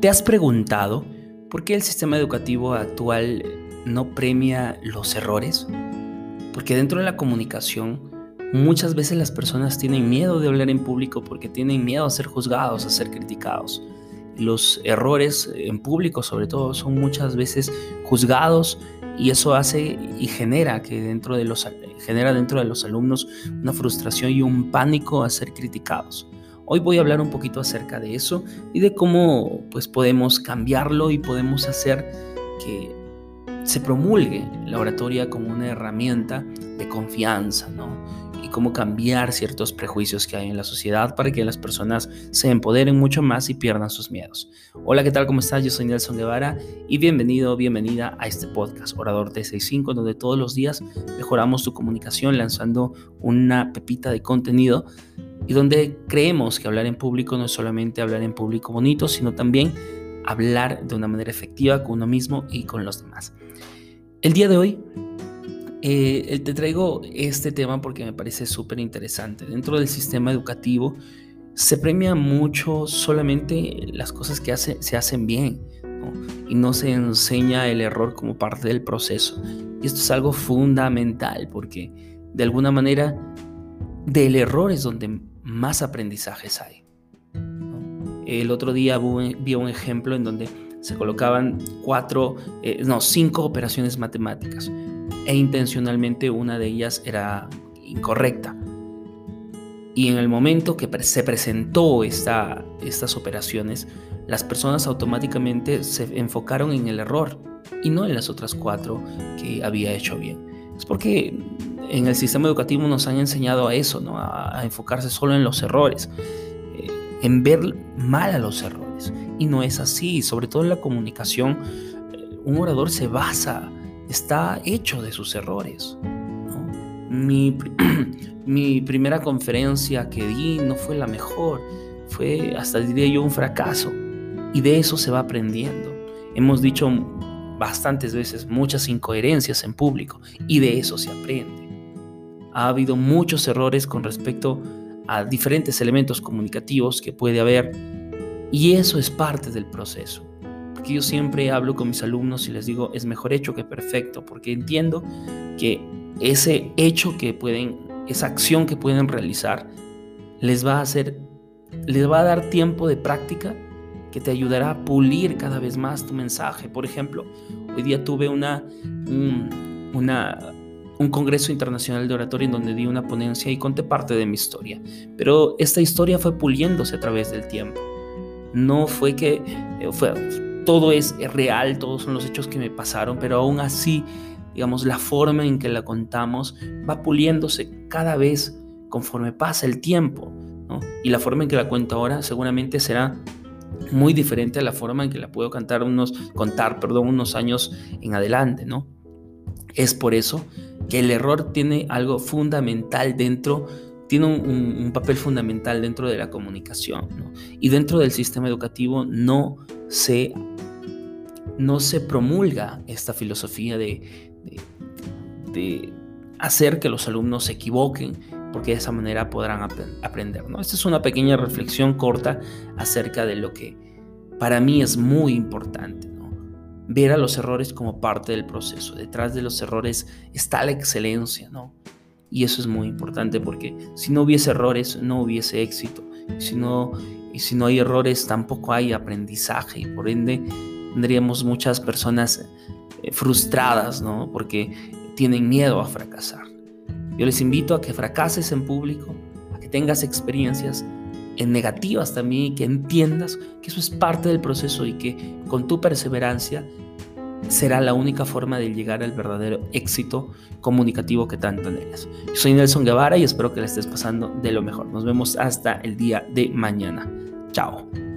¿Te has preguntado por qué el sistema educativo actual no premia los errores? Porque dentro de la comunicación muchas veces las personas tienen miedo de hablar en público porque tienen miedo a ser juzgados, a ser criticados. Los errores en público sobre todo son muchas veces juzgados y eso hace y genera que dentro de los genera dentro de los alumnos una frustración y un pánico a ser criticados. Hoy voy a hablar un poquito acerca de eso y de cómo pues podemos cambiarlo y podemos hacer que se promulgue la oratoria como una herramienta de confianza, ¿no? Y cómo cambiar ciertos prejuicios que hay en la sociedad para que las personas se empoderen mucho más y pierdan sus miedos. Hola, ¿qué tal? ¿Cómo estás? Yo soy Nelson Guevara y bienvenido, bienvenida a este podcast, Orador T65, donde todos los días mejoramos tu comunicación lanzando una pepita de contenido y donde creemos que hablar en público no es solamente hablar en público bonito, sino también hablar de una manera efectiva con uno mismo y con los demás. El día de hoy eh, te traigo este tema porque me parece súper interesante. Dentro del sistema educativo se premia mucho solamente las cosas que se hacen bien y no se enseña el error como parte del proceso. Y esto es algo fundamental porque de alguna manera del error es donde más aprendizajes hay. El otro día vi un ejemplo en donde se colocaban cuatro, eh, no, cinco operaciones matemáticas e intencionalmente una de ellas era incorrecta. Y en el momento que se presentó esta, estas operaciones, las personas automáticamente se enfocaron en el error y no en las otras cuatro que había hecho bien. Es porque en el sistema educativo nos han enseñado a eso, ¿no? a, enfocarse solo en los errores, eh, en ver mal a los errores. Y no es así, sobre todo en la comunicación, eh, un orador se basa, está hecho de sus errores. Mi, mi primera conferencia que di no fue la mejor, fue hasta diría yo un fracaso. Y de eso se va aprendiendo. Hemos dicho bastantes veces muchas incoherencias en público y de eso se aprende ha habido muchos errores con respecto a diferentes elementos comunicativos que puede haber y eso es parte del proceso. Porque yo siempre hablo con mis alumnos y les digo, es mejor hecho que perfecto, porque entiendo que ese hecho que pueden, esa acción que pueden realizar, les va a hacer, les va a dar tiempo de práctica que te ayudará a pulir cada vez más tu mensaje. Por ejemplo, hoy día tuve una, una un congreso internacional de oratoria en donde di una ponencia y conté parte de mi historia. Pero esta historia fue puliéndose a través del tiempo. No fue que eh, fue, todo es real, todos son los hechos que me pasaron, pero aún así, digamos, la forma en que la contamos va puliéndose cada vez conforme pasa el tiempo. Y la forma en que la cuento ahora seguramente será muy diferente a la forma en que la puedo cantar unos, contar perdón, unos años en adelante. ¿no? Es por eso que el error tiene algo fundamental dentro, tiene un, papel fundamental dentro de la comunicación. Y dentro del sistema educativo no se, no se promulga esta filosofía de, de, hacer que los alumnos se equivoquen, porque de esa manera podrán aprender. ¿no? Esta es una pequeña reflexión corta acerca de lo que para mí es muy importante ver a los errores como parte del proceso. Detrás de los errores está la excelencia, ¿no? Y eso es muy importante porque si no hubiese errores, no hubiese éxito. Y si no, y si no hay errores, tampoco hay aprendizaje. Y por ende, tendríamos muchas personas eh, frustradas, ¿no? Porque tienen miedo a fracasar. Yo les invito a que fracases en público, a que tengas experiencias en negativas también y que entiendas que eso es parte del proceso y que con tu perseverancia será la única forma de llegar al verdadero éxito comunicativo que tanto anhelas. Yo soy Nelson Guevara y espero que la estés pasando de lo mejor. Nos vemos hasta el día de mañana. Chao.